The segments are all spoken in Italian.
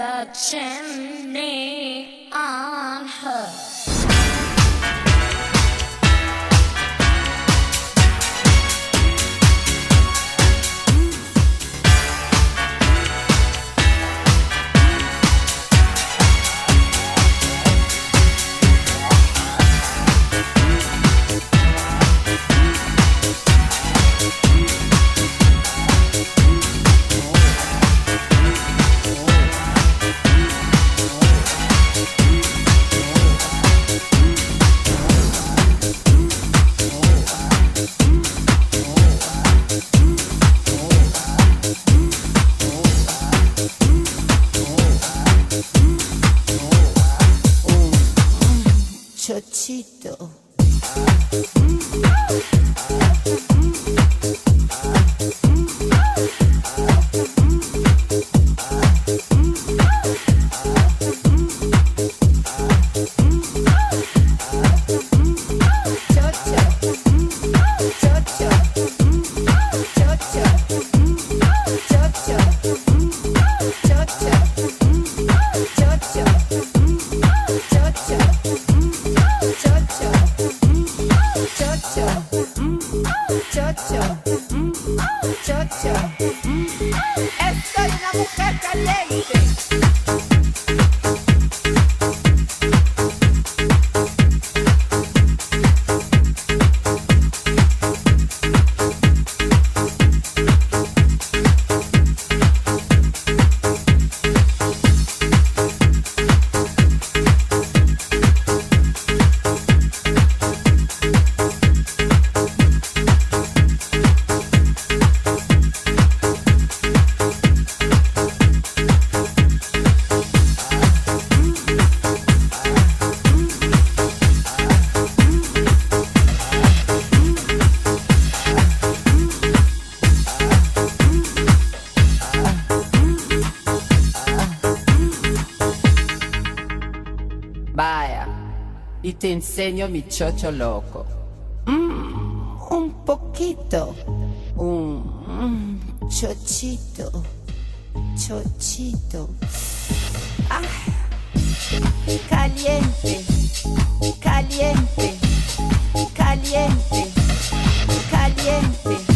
a chimney on her. Te enseño mi chocho loco. Mm, un poquito. Un mm, chochito. Chochito. Ah. Caliente. Caliente. Caliente. Caliente.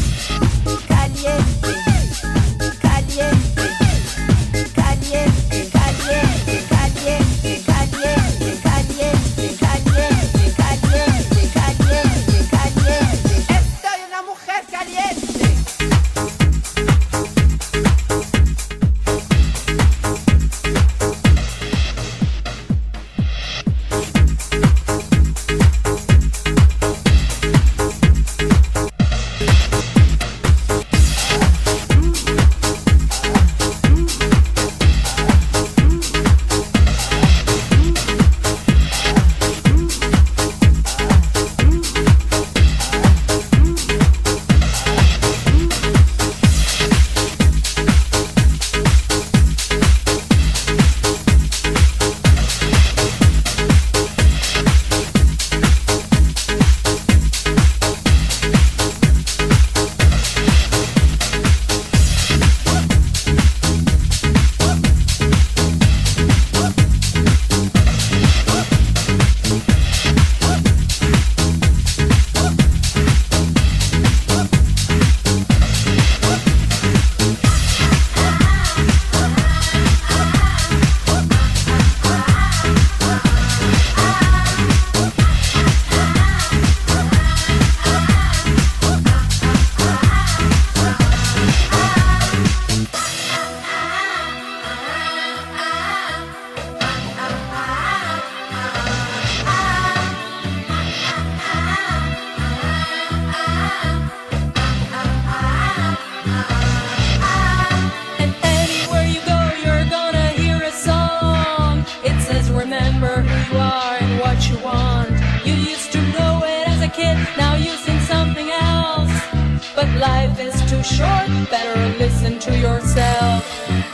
too short, better listen to yourself.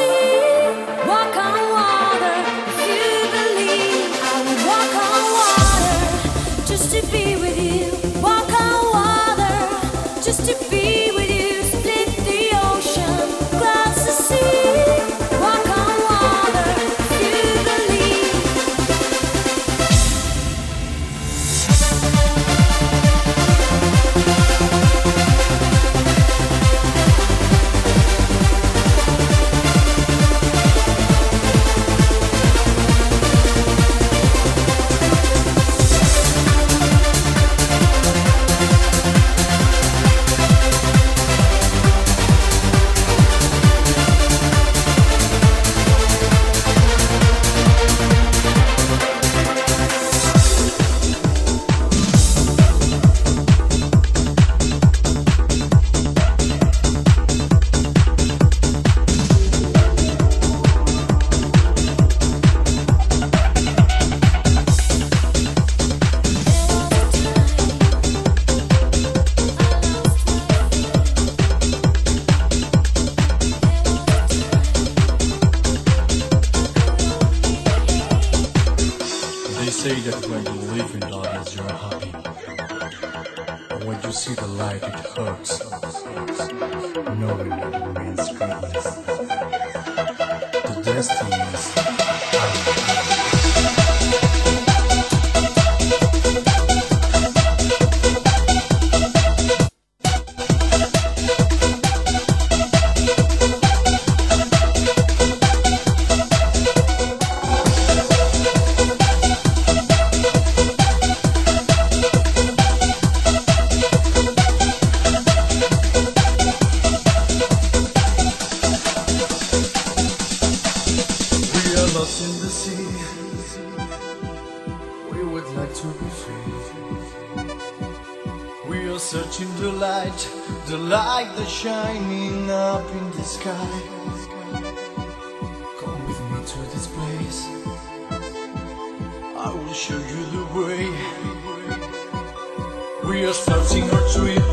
see. show you the way. We are starting our trip.